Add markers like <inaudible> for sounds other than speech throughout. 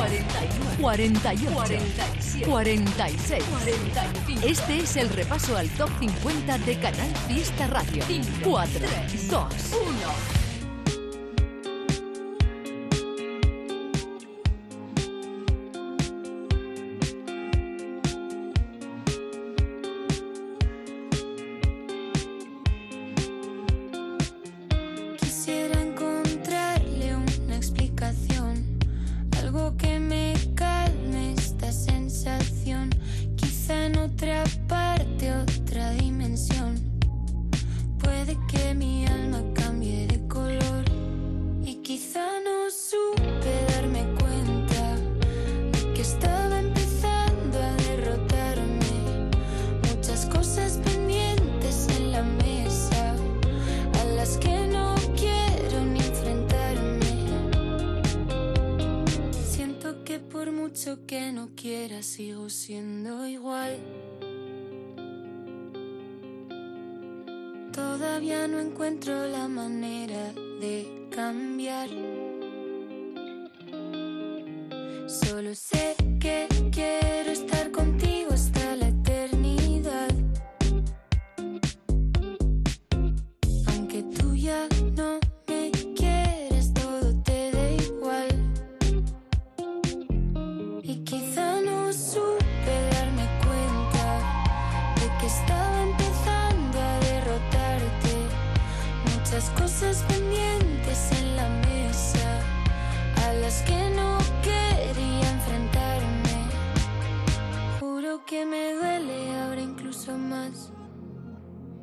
49, 48, 47, 46, 45. Este es el repaso al top 50 de Canal Fiesta Radio. 4, 2, 1.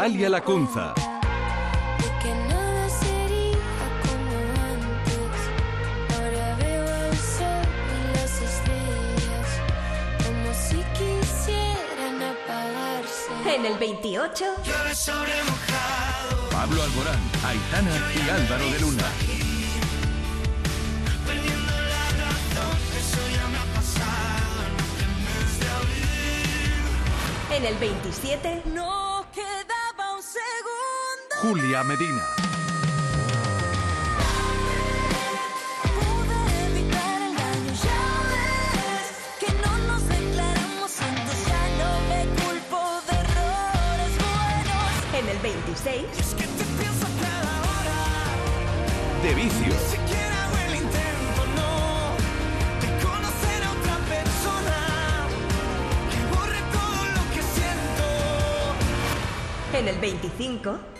Natalia Lacunza. En el 28. Pablo Alborán, Aitana y Álvaro de Luna. En el 27. No errores buenos. En el 26. Es que te pienso cada hora. De vicio. Ni siquiera hago el intento, no, de conocer a otra persona que borre todo lo que siento. En el 25.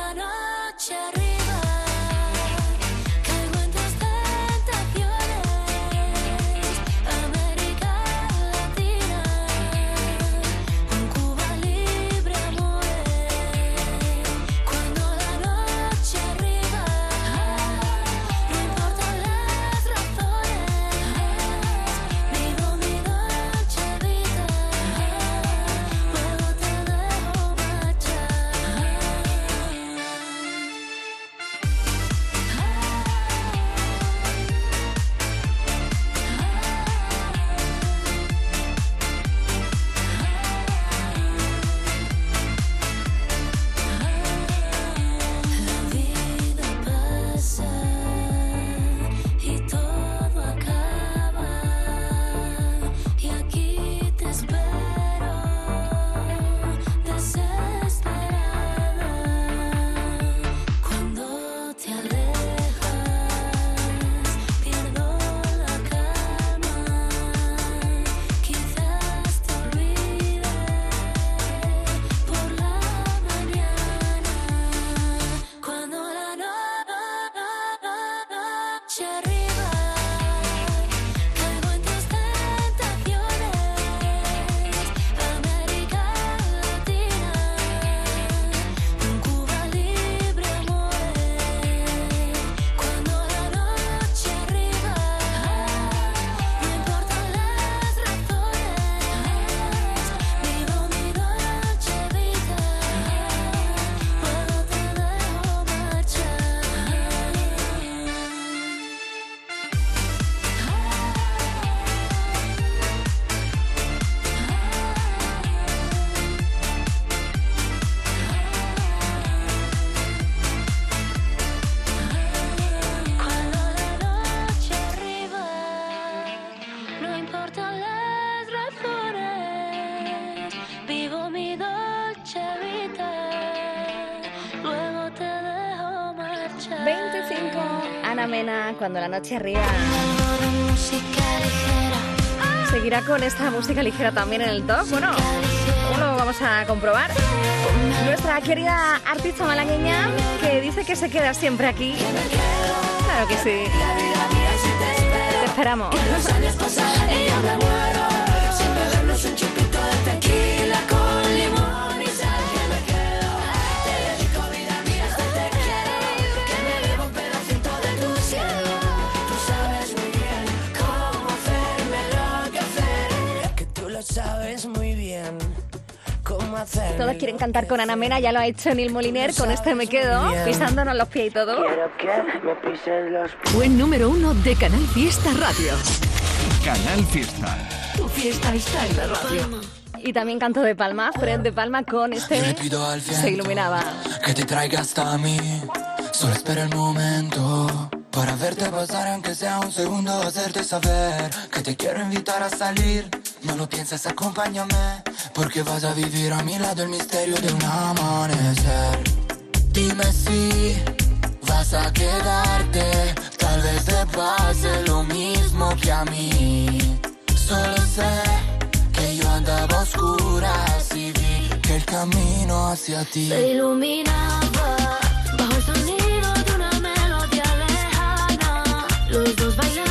Shut up. Cuando la noche ligera. ¿Seguirá con esta música ligera también en el top? Bueno, lo vamos a comprobar. Nuestra querida artista malagueña que dice que se queda siempre aquí. Claro que sí. Te esperamos. Todos quieren cantar con Ana Mena, ya lo ha hecho Neil Moliner, con este me quedo, pisándonos los pies y todo. Quiero que me pisen los Buen número uno de Canal Fiesta Radio. Canal Fiesta. Tu fiesta está en la radio. Y también canto de Palma, Fred de Palma con este Yo le pido al viento se iluminaba. que te traiga hasta mí. Solo espera el momento para verte pasar, aunque sea un segundo, hacerte saber que te quiero invitar a salir. No lo pienses, acompáñame, porque vas a vivir a mi lado el misterio de un amanecer. Dime si vas a quedarte, tal vez te pase lo mismo que a mí. Solo sé que yo andaba a oscuras y vi que el camino hacia ti. Se iluminaba bajo el sonido de una melodía lejana. Los dos bailamos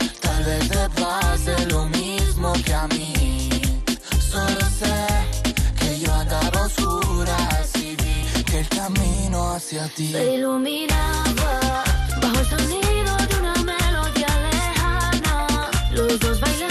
vez te pase lo mismo que a mí Solo sé que yo andaba a oscuras y vi que el camino hacia ti Se iluminaba bajo el sonido de una melodía lejana. Los dos bailamos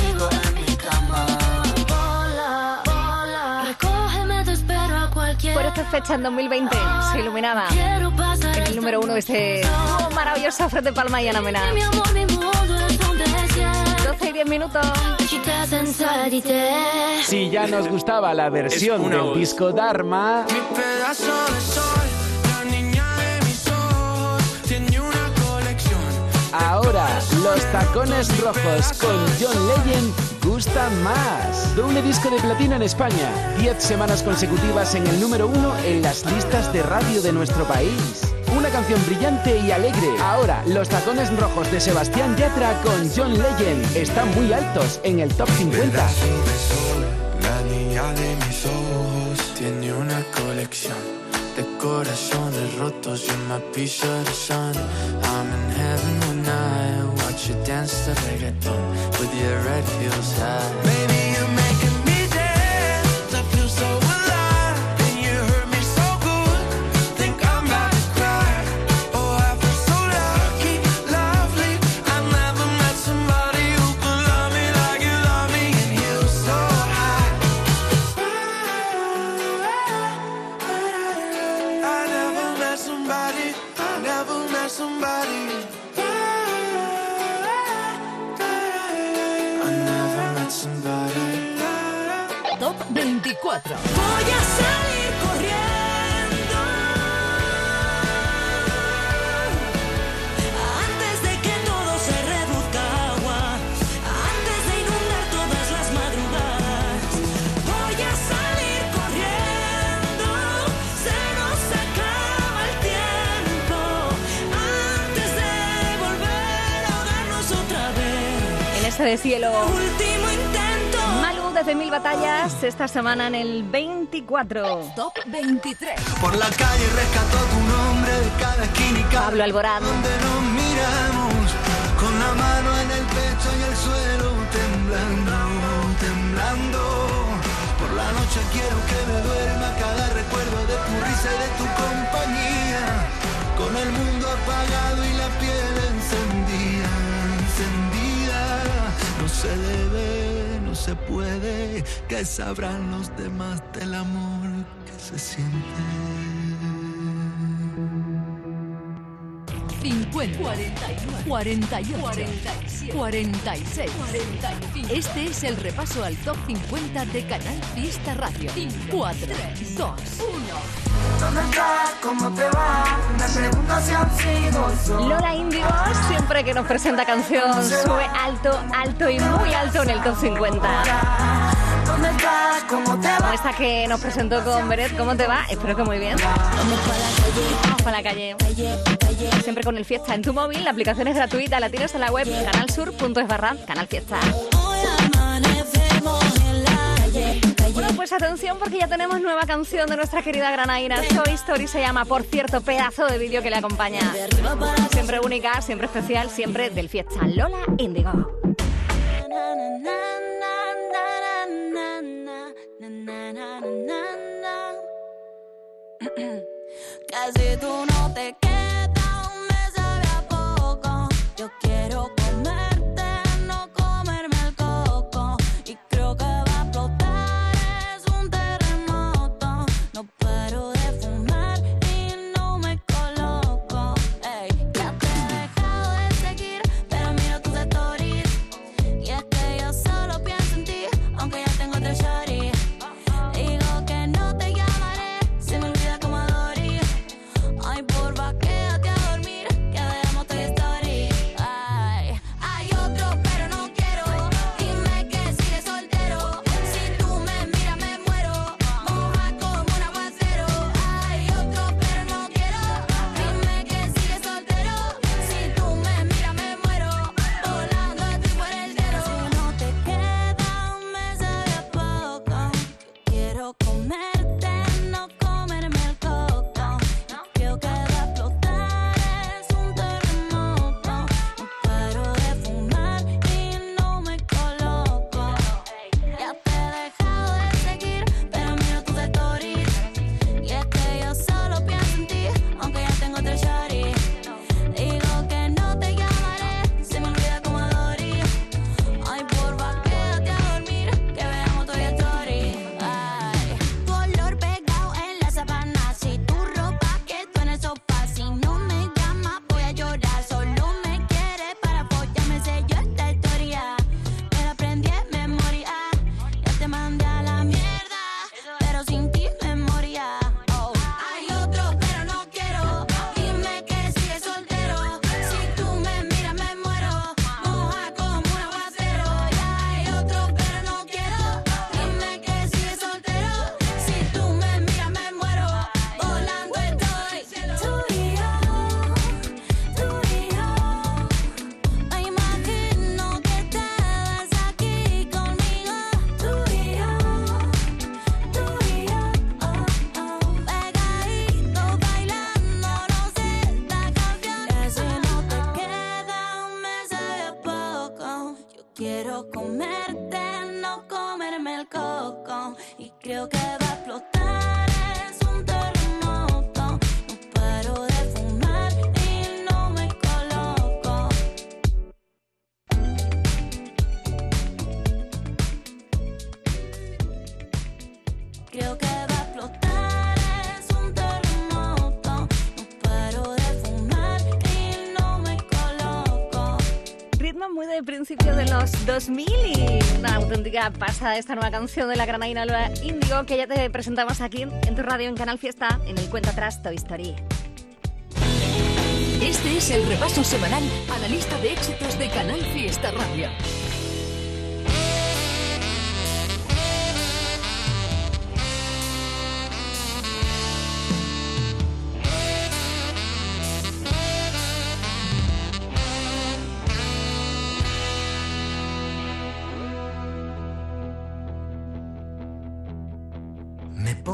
fecha en 2020 se iluminaba en el número uno este dúo maravilloso Fred de Palma y Ana Mena. Mi amor, mi mundo es un desierto. 12 y 10 minutos. Si ya nos gustaba la versión del disco Dharma, Mi pedazo de sol, ahora los tacones rojos con John Legend gustan más. Doble disco de platino en España, 10 semanas consecutivas en el número uno en las listas de radio de nuestro país. Una canción brillante y alegre. Ahora, los tacones rojos de Sebastián Yatra con John Legend están muy altos en el top 50. La niña de mis ojos tiene una colección de corazones rotos y una piece of the sun. I'm in heaven I watch you dance the reggaeton with your red heels high. Baby, you're making de Cielo. Malú desde Mil Batallas, esta semana en el 24. Top 23. Por la calle rescató tu nombre de cada esquina Pablo Alborán. donde nos miramos con la mano en el pecho y el suelo temblando, temblando. Por la noche quiero que me duerma cada recuerdo de tu risa y de tu compañía. Con el mundo apagado y la piel se debe, no se puede, que sabrán los demás del amor que se siente. 50, 41, 48, 47, 46, 45. Este es el repaso al top 50 de Canal Fiesta Radio. 4, 2, 1. ¿Dónde estás? ¿Cómo te va? Me pregunto si han sido solo. Lola Índigo, siempre que nos presenta canción, sube alto, alto y muy alto en el top 50. ¿Dónde estás? ¿Cómo te va? esta que nos presentó con Beret, ¿cómo te va? Espero que muy bien. Vamos para la calle. Siempre con el Fiesta en tu móvil, la aplicación es gratuita, la tienes en la web canalsur.es barra Canal Fiesta. Bueno, pues atención porque ya tenemos nueva canción de nuestra querida Granaina. Soy Story se llama, por cierto, pedazo de vídeo que le acompaña. Siempre única, siempre especial, siempre del Fiesta. Lola Índigo. <clears throat> Casi tú no te quedas, 2000 y una auténtica pasada esta nueva canción de la granaina Lola Índigo que ya te presentamos aquí en tu radio en Canal Fiesta en el cuenta atrás Toy Story. Este es el repaso semanal a la lista de éxitos de Canal Fiesta Radio.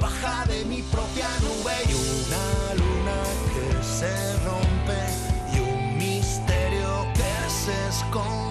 Baja de mi propia nube y una luna que se rompe y un misterio que se esconde.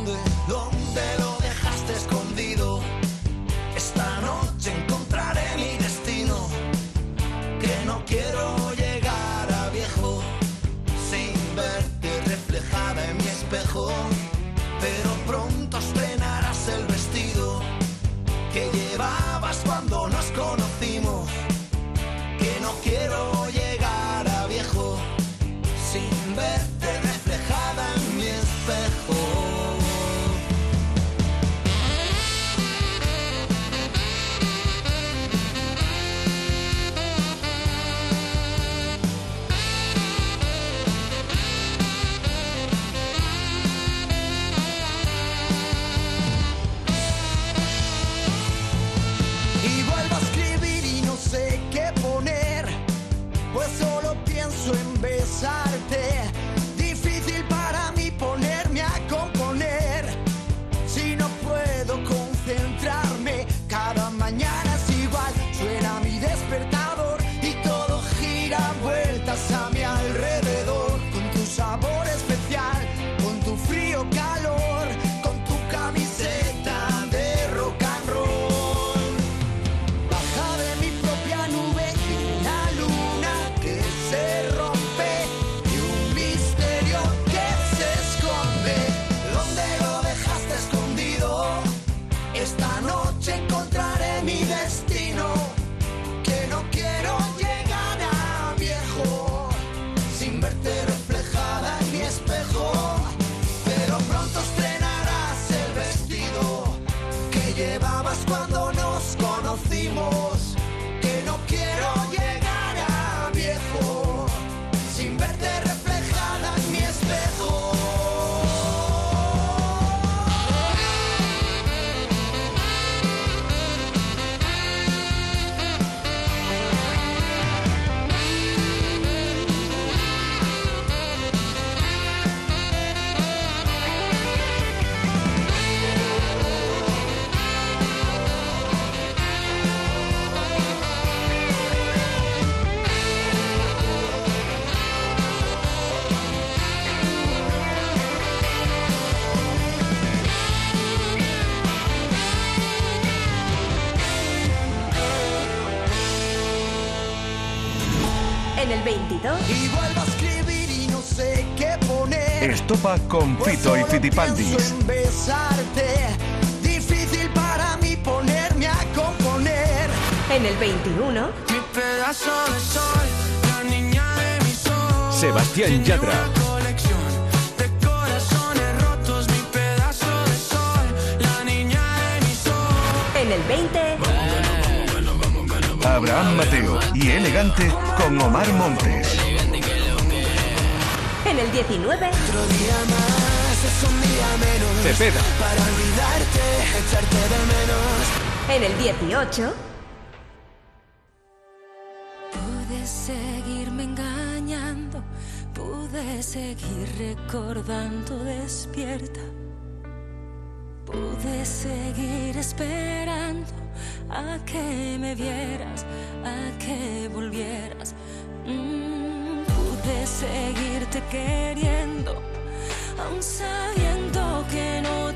Besarte. Difícil para mí ponerme a componer. En el 21. Mi pedazo de sol, la niña de. Sebastián Yatra. Mi pedazo de sol, la niña de mis ojos. En el 20. Abraham Mateo y Elegante con Omar Montes. En el 19. Otro día más Cepeda. Para olvidarte, echarte de menos. En el 18. Pude seguirme engañando, pude seguir recordando despierta. Pude seguir esperando a que me vieras, a que volvieras. Mm, pude seguirte queriendo, aun sabiendo que no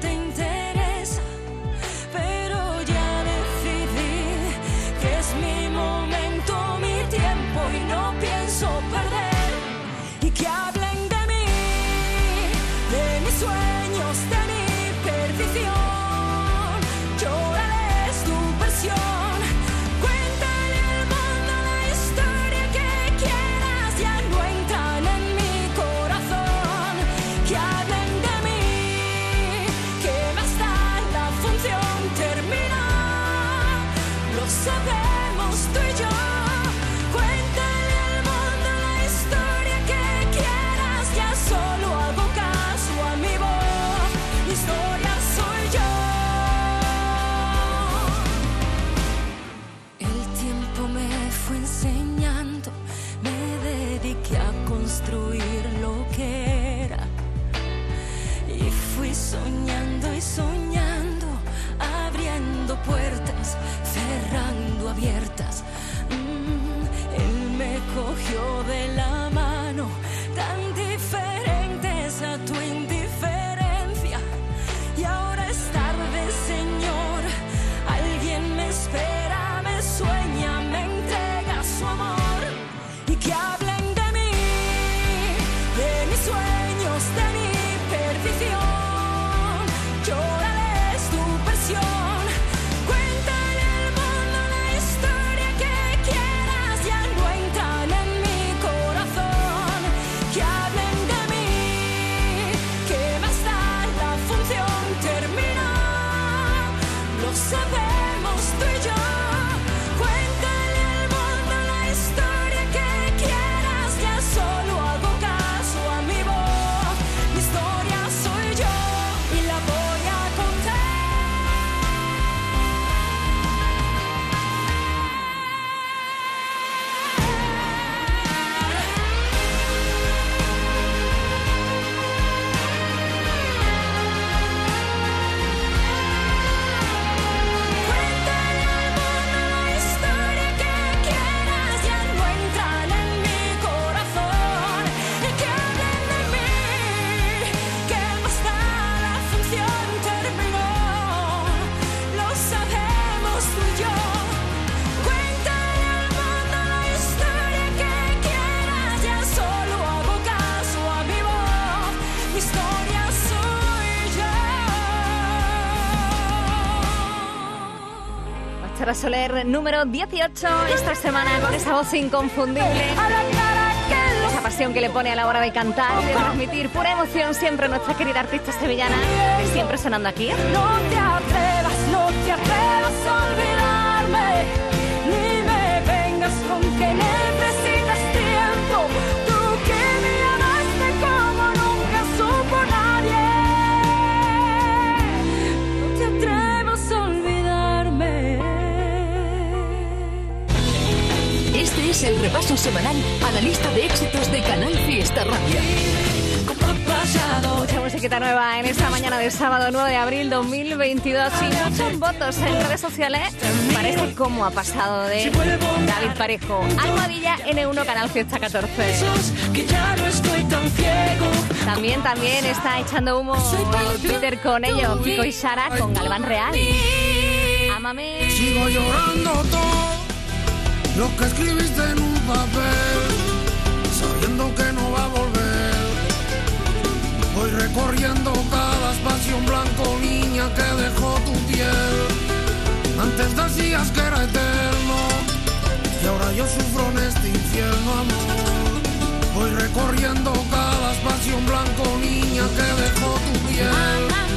número 18 esta semana con esa voz inconfundible. Esa pasión que le pone a la hora de cantar, de transmitir pura emoción siempre nuestra querida artista sevillana, que siempre sonando aquí. No te atrevas, no te atrevas a olvidarme, ni me vengas con es el repaso semanal a la lista de éxitos de Canal Fiesta Radio. Mucha musiquita nueva en esta mañana de sábado 9 de abril 2022 y muchos votos en redes sociales. Parece cómo ha pasado de David Parejo, Almohadilla N1 Canal Fiesta 14. Que ya no estoy tan ciego. También, también está echando humo Twitter con ello, Kiko y Sara con Galván Real. Ámame. Sigo llorando todo lo que escribiste en un papel, sabiendo que no va a volver. Voy recorriendo cada espacio en blanco, niña, que dejó tu piel. Antes decías que era eterno, y ahora yo sufro en este infierno, amor. Voy recorriendo cada espacio en blanco, niña, que dejó tu piel.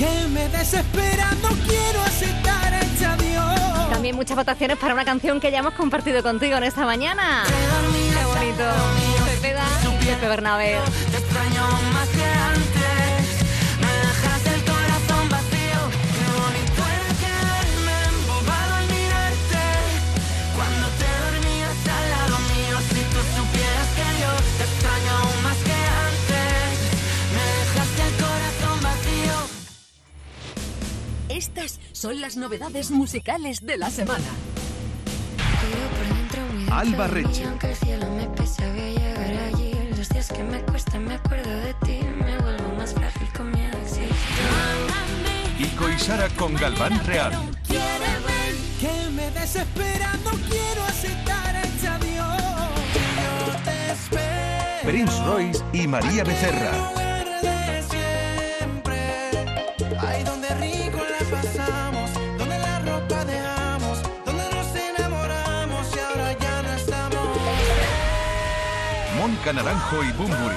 Que me desespera, no quiero aceptar este adiós. También muchas votaciones para una canción que ya hemos compartido contigo en esta mañana. Qué bonito. Y Pepe Bernabé. Te extraño más que antes. Son las novedades musicales de la semana. Alba Reche. Aunque el cielo me pese, voy a llegar allí. Los días que me cuesta, me acuerdo de ti. Me vuelvo más frágil con miedo a existir. Kiko y Sara con Galván Real. Que me desespera, no quiero aceptar este adiós. Yo te espero. Prince Royce y María Becerra. Ahí donde Cuenca, Naranjo y Bumburi.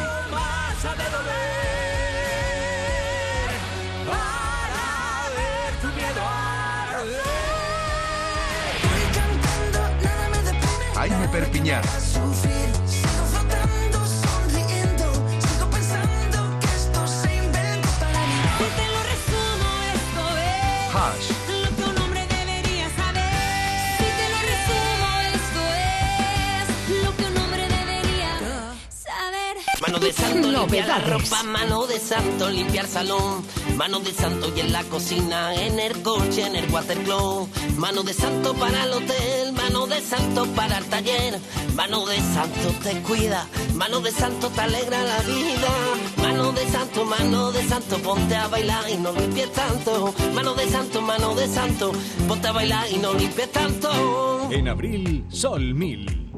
Jaime Perpiñán. De santo limpiar la ropa, mano de santo limpiar salón, mano de santo y en la cocina, en el coche, en el watercloak, mano de santo para el hotel, mano de santo para el taller, mano de santo te cuida, mano de santo te alegra la vida, mano de santo, mano de santo, ponte a bailar y no limpies tanto, mano de santo, mano de santo, ponte a bailar y no limpies tanto. En abril, Sol 1000.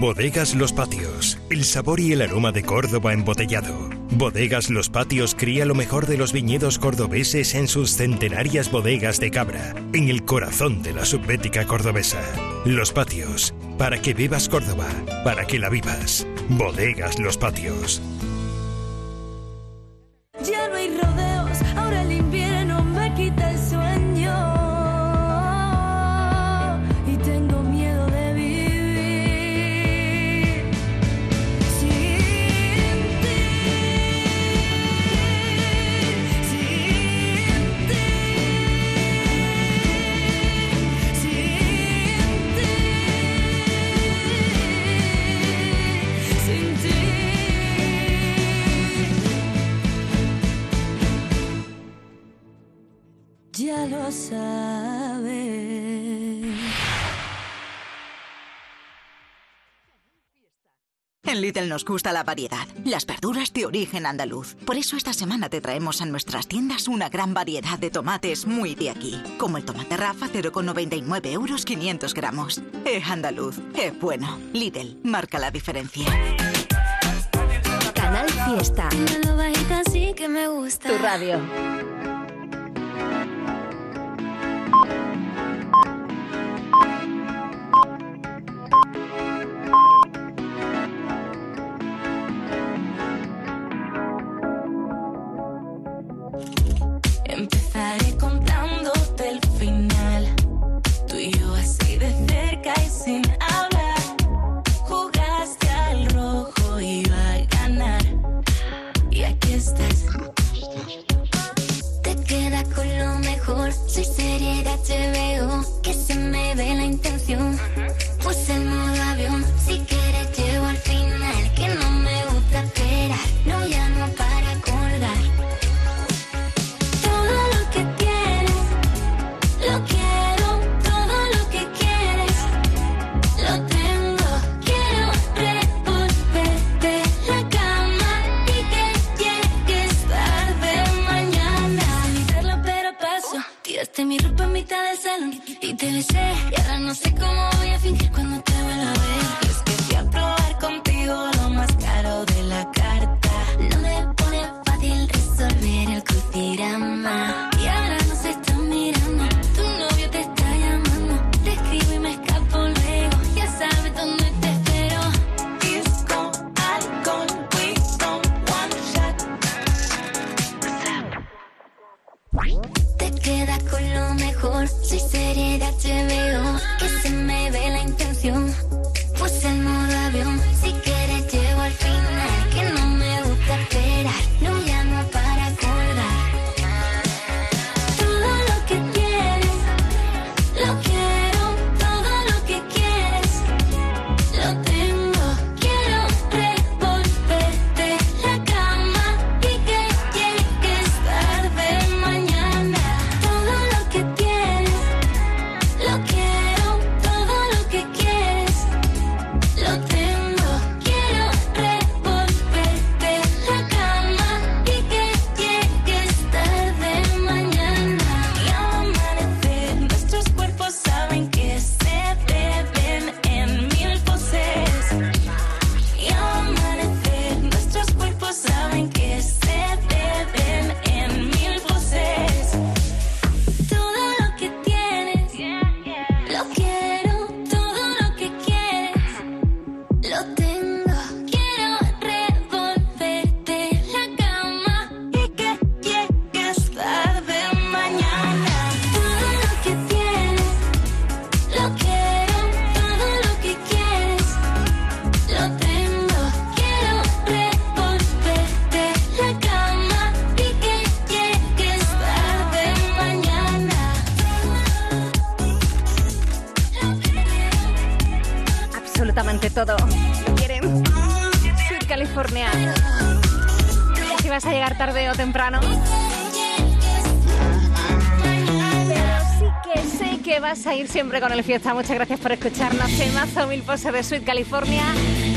Bodegas Los Patios, el sabor y el aroma de Córdoba embotellado. Bodegas Los Patios cría lo mejor de los viñedos cordobeses en sus centenarias bodegas de cabra, en el corazón de la subbética cordobesa. Los Patios, para que vivas Córdoba, para que la vivas. Bodegas Los Patios. Ya no hay rodeos, ahora el invierno Ya lo sabes. En Lidl nos gusta la variedad, las verduras de origen andaluz. Por eso esta semana te traemos a nuestras tiendas una gran variedad de tomates muy de aquí, como el tomate Rafa 0,99 euros 500 gramos. Es andaluz, es bueno. Lidl, marca la diferencia. Canal Fiesta. Dímelo bajita así que me gusta. Tu radio. empezar. Siempre con el fiesta. Muchas gracias por escucharnos. Mazo mil poses de Sweet California.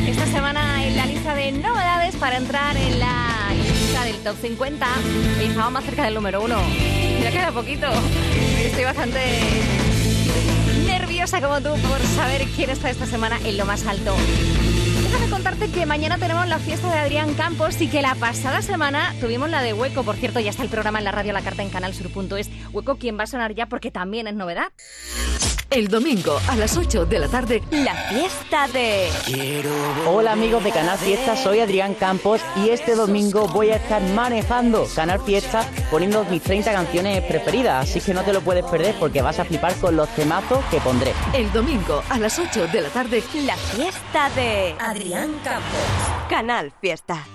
Esta semana en la lista de novedades para entrar en la lista del top 50. Hoy estamos más cerca del número uno. Ya queda poquito. Estoy bastante nerviosa como tú por saber quién está esta semana en lo más alto. Déjame contarte que mañana tenemos la fiesta de Adrián Campos y que la pasada semana tuvimos la de Hueco. Por cierto, ya está el programa en la radio La Carta en Canal Sur.es. Hueco, quien va a sonar ya porque también es novedad. El domingo a las 8 de la tarde, la fiesta de... Hola amigos de Canal Fiesta, soy Adrián Campos y este domingo voy a estar manejando Canal Fiesta poniendo mis 30 canciones preferidas, así que no te lo puedes perder porque vas a flipar con los temazos que pondré. El domingo a las 8 de la tarde, La fiesta de Adrián Campos. Canal Fiesta.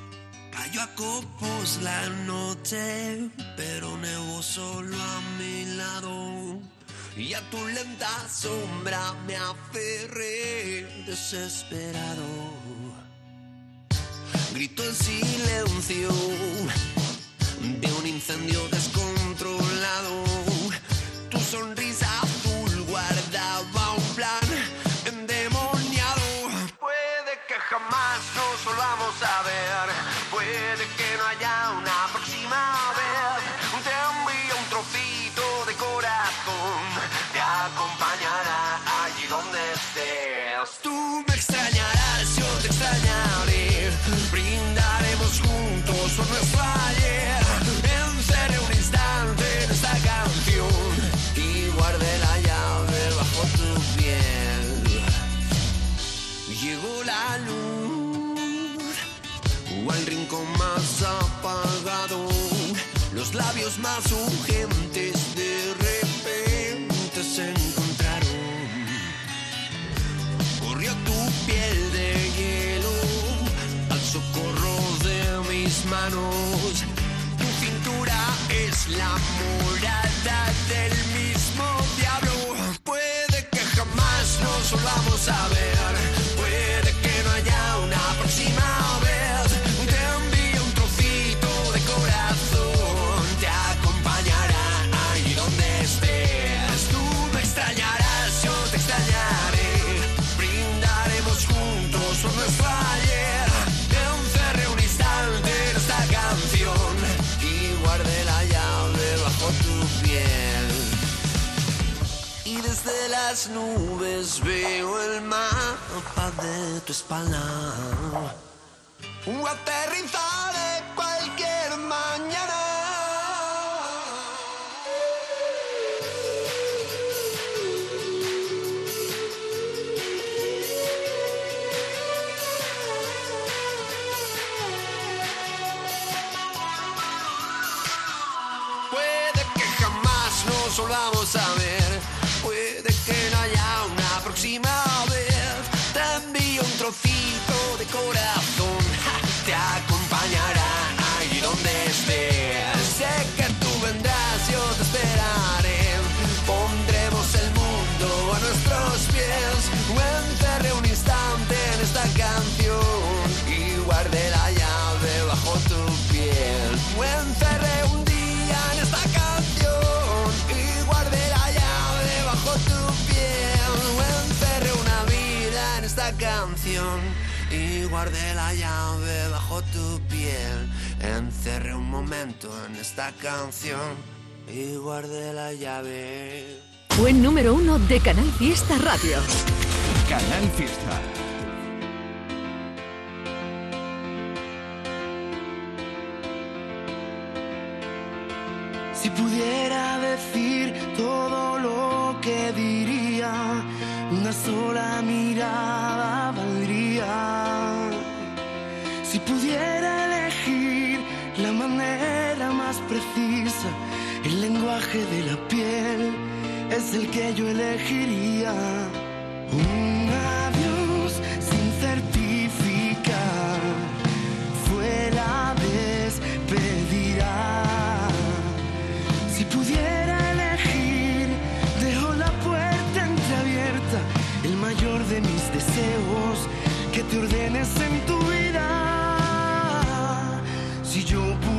Cayó a copos la noche, pero nevó solo a mi lado. Y a tu lenta sombra me aferré desesperado. Grito en silencio de un incendio descontrolado. Tu sonrisa más urgentes de repente se encontraron. Corrió tu piel de hielo al socorro de mis manos. Tu cintura es la morada del mismo diablo. Puede que jamás nos volvamos a ver. Las nubes veo el mapa de tu espalda. Un aterrizaré guardé la llave bajo tu piel. Encerré un momento en esta canción y guardé la llave. Fue número uno de Canal Fiesta Radio. Canal Fiesta. Si pudiera decir todo lo que diría, una sola mirada valdría. Si pudiera elegir la manera más precisa, el lenguaje de la piel es el que yo elegiría. Un adiós sin certificar fue la despedida. Si pudiera elegir, dejo la puerta entreabierta, el mayor de mis deseos, que te ordenes en tu vida. Si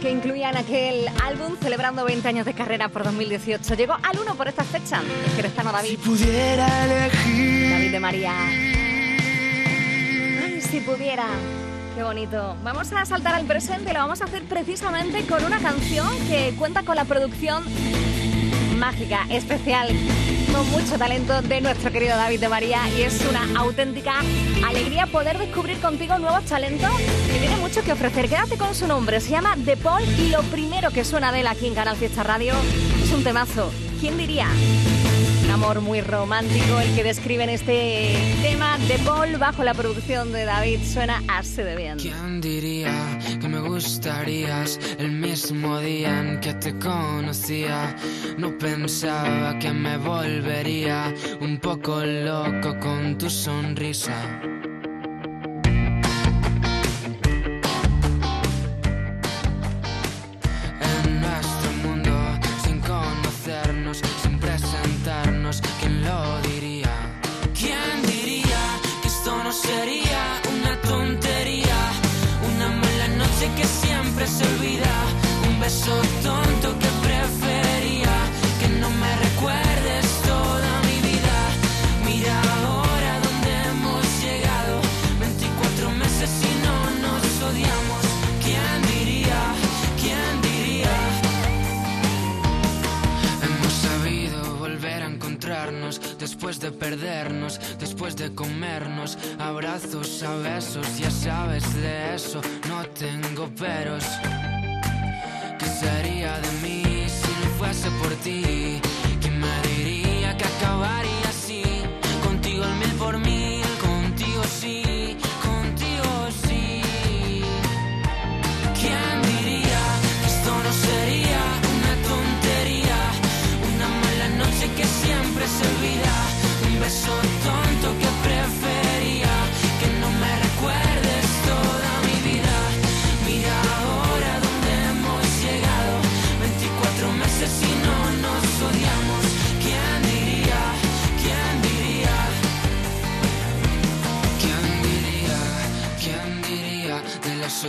que incluía en aquel álbum celebrando 20 años de carrera por 2018. Llegó al 1 por esta fecha. Es que estano David. pudiera elegir. David de María. Ay, si pudiera. Qué bonito. Vamos a saltar al presente lo vamos a hacer precisamente con una canción que cuenta con la producción mágica, especial, con mucho talento de nuestro querido David de María y es una auténtica alegría poder descubrir contigo nuevos talentos que tiene mucho que ofrecer. Quédate con su nombre, se llama The Paul y lo primero que suena de él aquí en Canal Fiesta Radio es un temazo. ¿Quién diría? Amor muy romántico el que describe en este tema de Paul bajo la producción de David. Suena así de bien. ¿Quién diría que me gustarías el mismo día en que te conocía? No pensaba que me volvería un poco loco con tu sonrisa. Perdernos, después de comernos, abrazos a besos, ya sabes de eso, no tengo peros. ¿Qué sería de mí si no fuese por ti?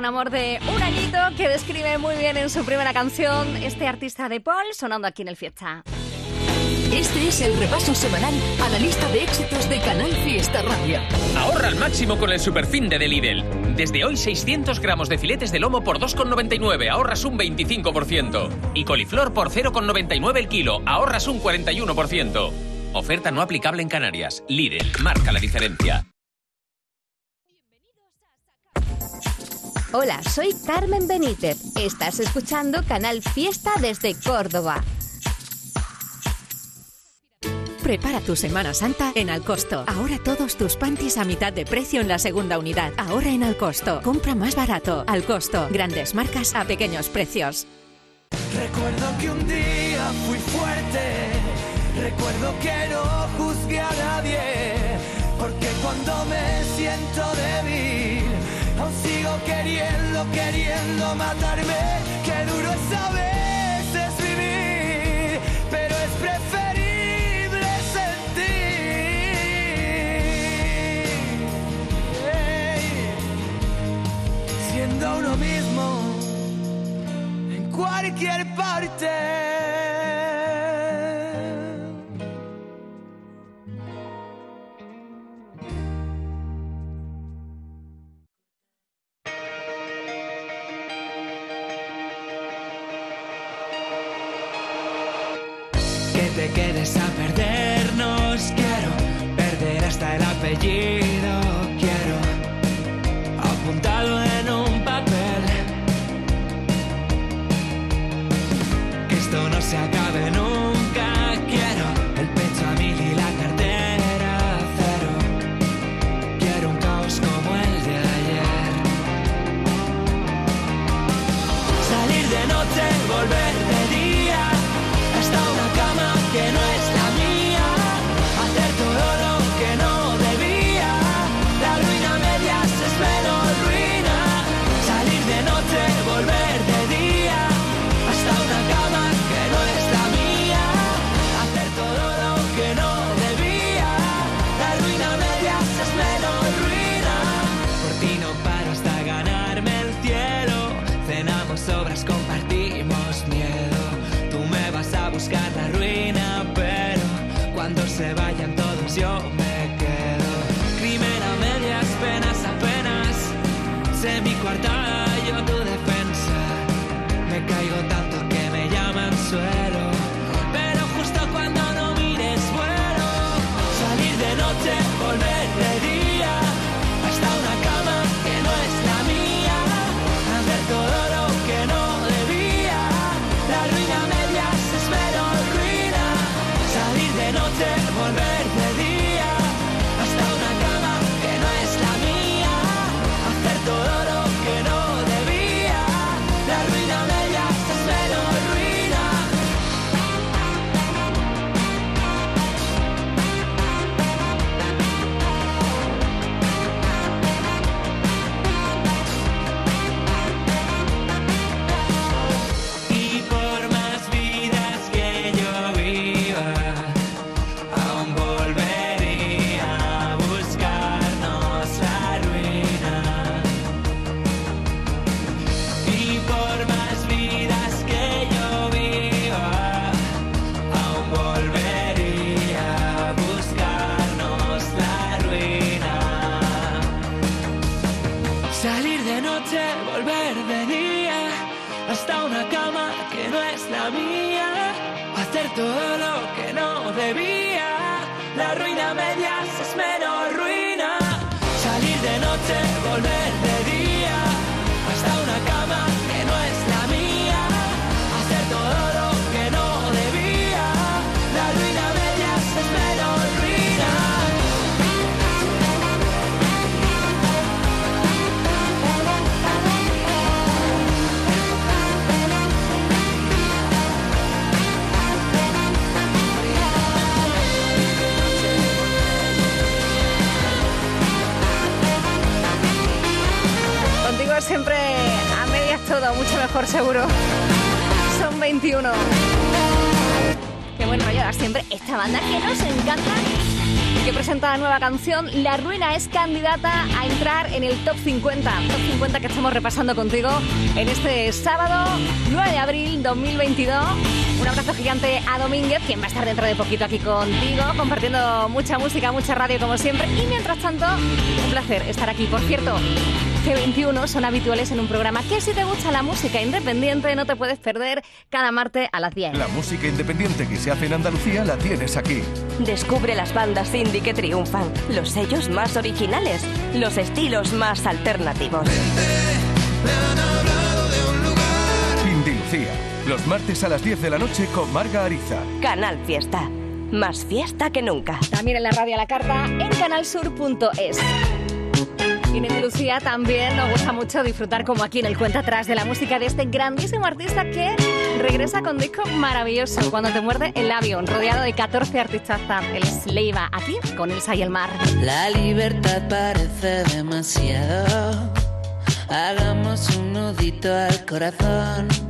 Un amor de un añito que describe muy bien en su primera canción este artista de Paul sonando aquí en el Fiesta. Este es el repaso semanal a la lista de éxitos de Canal Fiesta Radio. Ahorra al máximo con el superfin de Lidl. Desde hoy 600 gramos de filetes de lomo por 2,99, ahorras un 25%. Y coliflor por 0,99 el kilo, ahorras un 41%. Oferta no aplicable en Canarias. Lidl, marca la diferencia. Hola, soy Carmen Benítez. Estás escuchando Canal Fiesta desde Córdoba. Prepara tu Semana Santa en Alcosto. Ahora todos tus panties a mitad de precio en la segunda unidad. Ahora en Alcosto. Compra más barato. Alcosto. Grandes marcas a pequeños precios. Recuerdo que un día fui fuerte, recuerdo que no juzgué a nadie, porque cuando me siento débil, aún sigo queriendo, queriendo matarme, qué duro es a veces vivir, pero es preferible sentir, siendo uno mismo en cualquier parte. Sé mi coartada, yo tu defensa. Me caigo tanto que me llaman suelo. Seguro. Son 21. Qué buen rollo siempre esta banda que nos encanta y que presenta la nueva canción La Ruina es candidata a entrar en el Top 50. Top 50 que estamos repasando contigo en este sábado 9 de abril 2022. Un abrazo gigante a Domínguez, quien va a estar dentro de poquito aquí contigo, compartiendo mucha música, mucha radio como siempre. Y mientras tanto, un placer estar aquí. Por cierto, G21 son habituales en un programa que si te gusta la música independiente no te puedes perder cada martes a las 10. La música independiente que se hace en Andalucía la tienes aquí. Descubre las bandas indie que triunfan, los sellos más originales, los estilos más alternativos. Indie Lucía, los martes a las 10 de la noche con Marga Ariza. Canal Fiesta. Más fiesta que nunca. También en la radio a la carta en canalsur.es. Y en Lucía también nos gusta mucho disfrutar como aquí en el cuenta atrás de la música de este grandísimo artista que regresa con disco maravilloso cuando te muerde el labio, rodeado de 14 artistas. Él es Leiva aquí con Elsa y el mar. La libertad parece demasiado. Hagamos un nudito al corazón.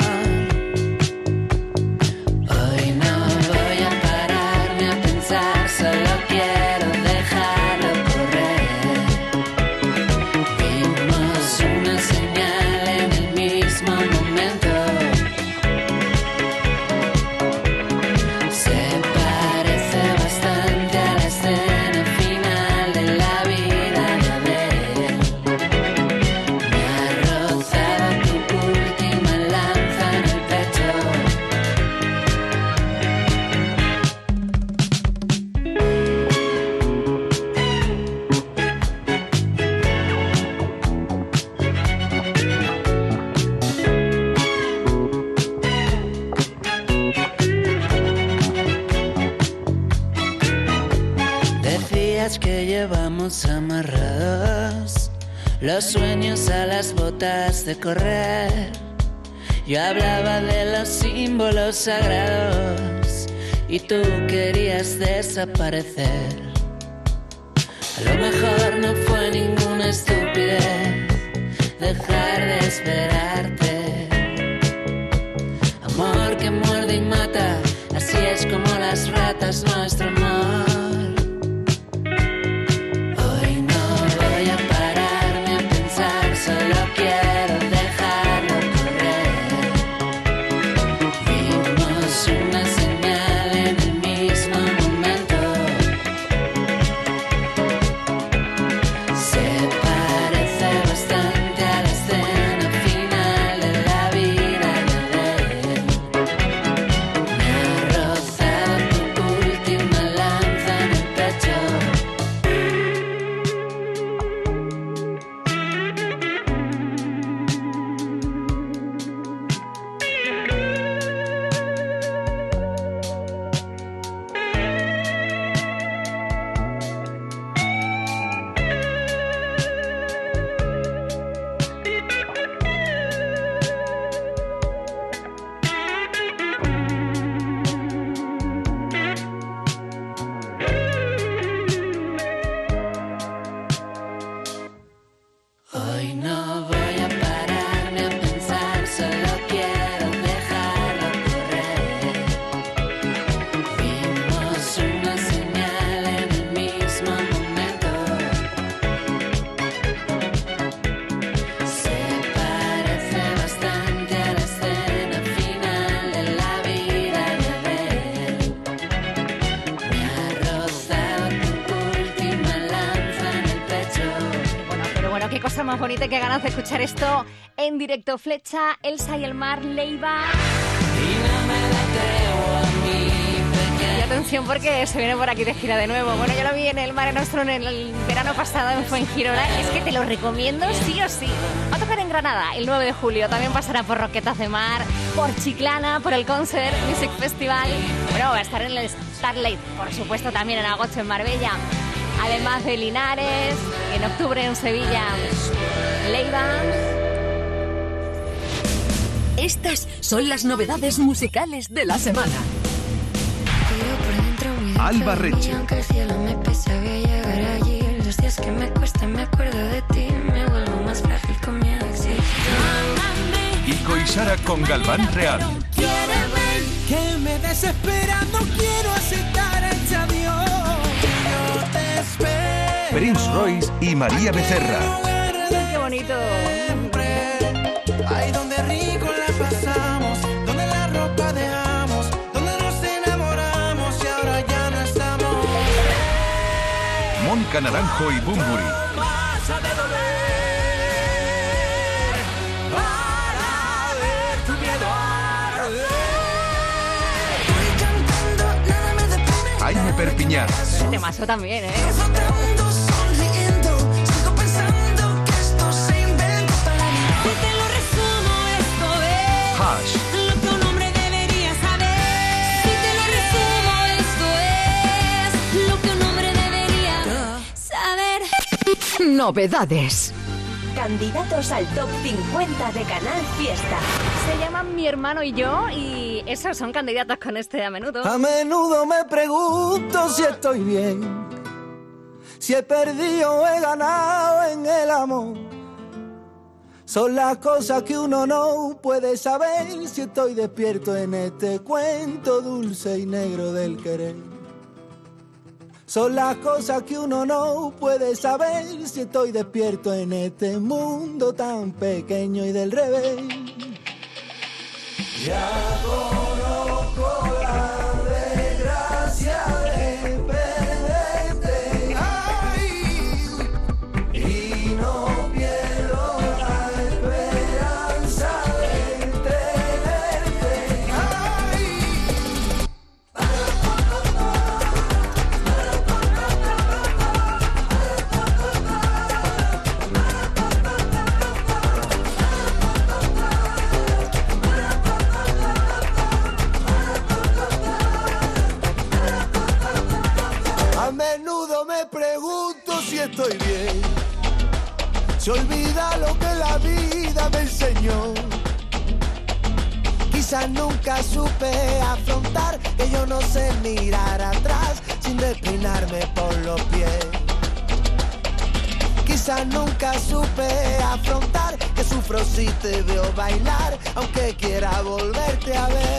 Sagrados y tú querías desaparecer. A lo mejor no fue ninguna estupidez dejar de esperarte. Qué ganas de escuchar esto en directo. Flecha, Elsa y el mar, Leiva. Y atención porque se viene por aquí de gira de nuevo. Bueno, yo lo vi en el Mare Nostrum en el verano pasado en Fuengirola. Es que te lo recomiendo sí o sí. Va a tocar en Granada el 9 de julio. También pasará por Roquetas de Mar, por Chiclana, por el Concert Music Festival. Bueno, va a estar en el Starlight, por supuesto, también en agosto en Marbella. Además de Linares, en octubre en Sevilla, Leiva. Estas son las novedades musicales de la semana. Alba Reche. Aunque el cielo me pese, voy a llegar allí. Los días que me cuesta, me acuerdo de ti. Me vuelvo más frágil con miedo a existir. Ico y Sara con Galván Real. Quiéreme, que me desespera, no quiero aceptar este adiós. Yo te espero. Prince Royce y María Becerra. Bonito. Ahí donde rico la pasamos, donde la ropa dejamos, donde nos enamoramos y ahora ya no estamos. Mónica Naranjo y Bumburi. Jaime Perpiñán. Temazo también, ¿eh? Novedades. Candidatos al top 50 de Canal Fiesta. Se llaman Mi hermano y yo y esos son candidatos con este a menudo. A menudo me pregunto si estoy bien, si he perdido o he ganado en el amor. Son las cosas que uno no puede saber si estoy despierto en este cuento dulce y negro del querer. Son las cosas que uno no puede saber si estoy despierto en este mundo tan pequeño y del revés. Ya conozco la que sufro si te veo bailar, aunque quiera volverte a ver.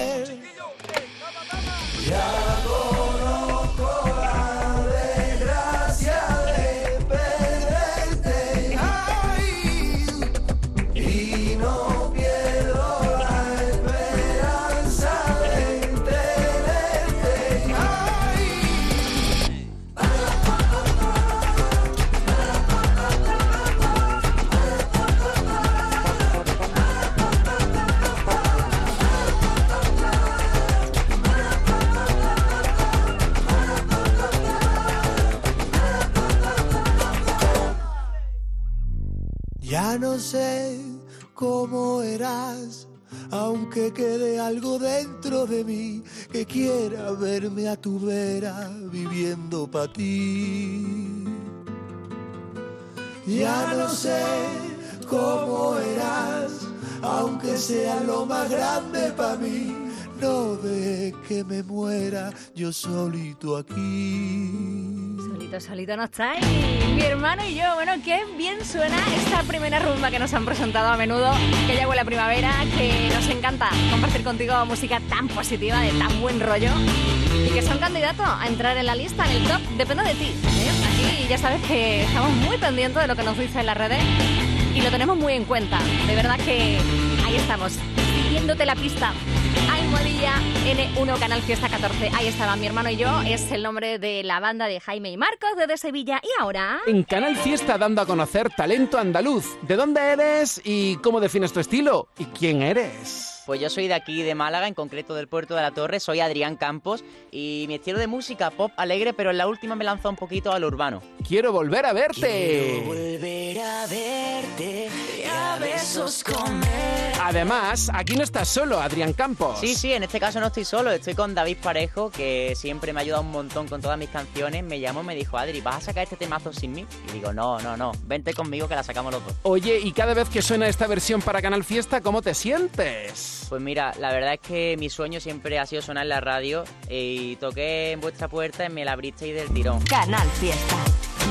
Ti. Ya no sé cómo eras, aunque sea lo más grande para mí. De que me muera yo solito aquí. Solito, solito no estáis. Mi hermano y yo, bueno, qué bien suena esta primera rumba que nos han presentado a menudo, que ya huele primavera, que nos encanta compartir contigo música tan positiva, de tan buen rollo, y que son candidatos a entrar en la lista, en el top, depende de ti. ¿eh? Aquí ya sabes que estamos muy pendientes de lo que nos dice en las redes y lo tenemos muy en cuenta. De verdad que ahí estamos, siguiéndote la pista. Almohadilla N1 Canal Fiesta 14. Ahí estaba mi hermano y yo. Es el nombre de la banda de Jaime y Marcos desde Sevilla. Y ahora. En Canal Fiesta dando a conocer talento andaluz. ¿De dónde eres y cómo defines tu estilo? ¿Y quién eres? Pues yo soy de aquí, de Málaga, en concreto del Puerto de la Torre, soy Adrián Campos y mi estilo de música pop alegre, pero en la última me lanzó un poquito al urbano. Quiero volver a verte. volver a verte Además, aquí no estás solo, Adrián Campos. Sí, sí, en este caso no estoy solo, estoy con David Parejo, que siempre me ha ayudado un montón con todas mis canciones. Me llamó y me dijo, Adri, ¿vas a sacar este temazo sin mí? Y digo, no, no, no, vente conmigo que la sacamos los dos. Oye, y cada vez que suena esta versión para Canal Fiesta, ¿cómo te sientes? Pues mira, la verdad es que mi sueño siempre ha sido sonar en la radio y toqué en vuestra puerta y me la abristeis del tirón. Canal Fiesta.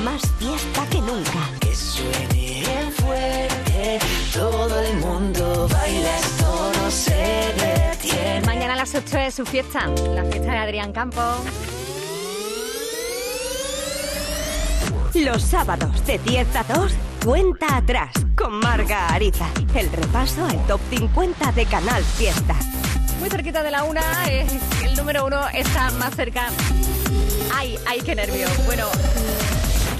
Más fiesta que nunca. Que suene fuerte, todo el mundo baila, esto no se detiene. Mañana a las 8 es su fiesta. La fiesta de Adrián Campos. Los sábados de 10 a 2, cuenta atrás con Marga Ariza. El repaso al top 50 de Canal Fiesta. Muy cerquita de la una, eh, el número uno está más cerca. Ay, ay, qué nervio. Bueno,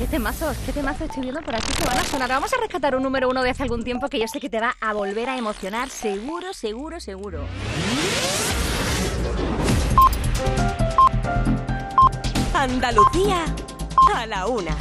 qué temazos, qué temazos estoy viendo por aquí que van a sonar. Vamos a rescatar un número uno de hace algún tiempo que yo sé que te va a volver a emocionar. Seguro, seguro, seguro. Andalucía a la una.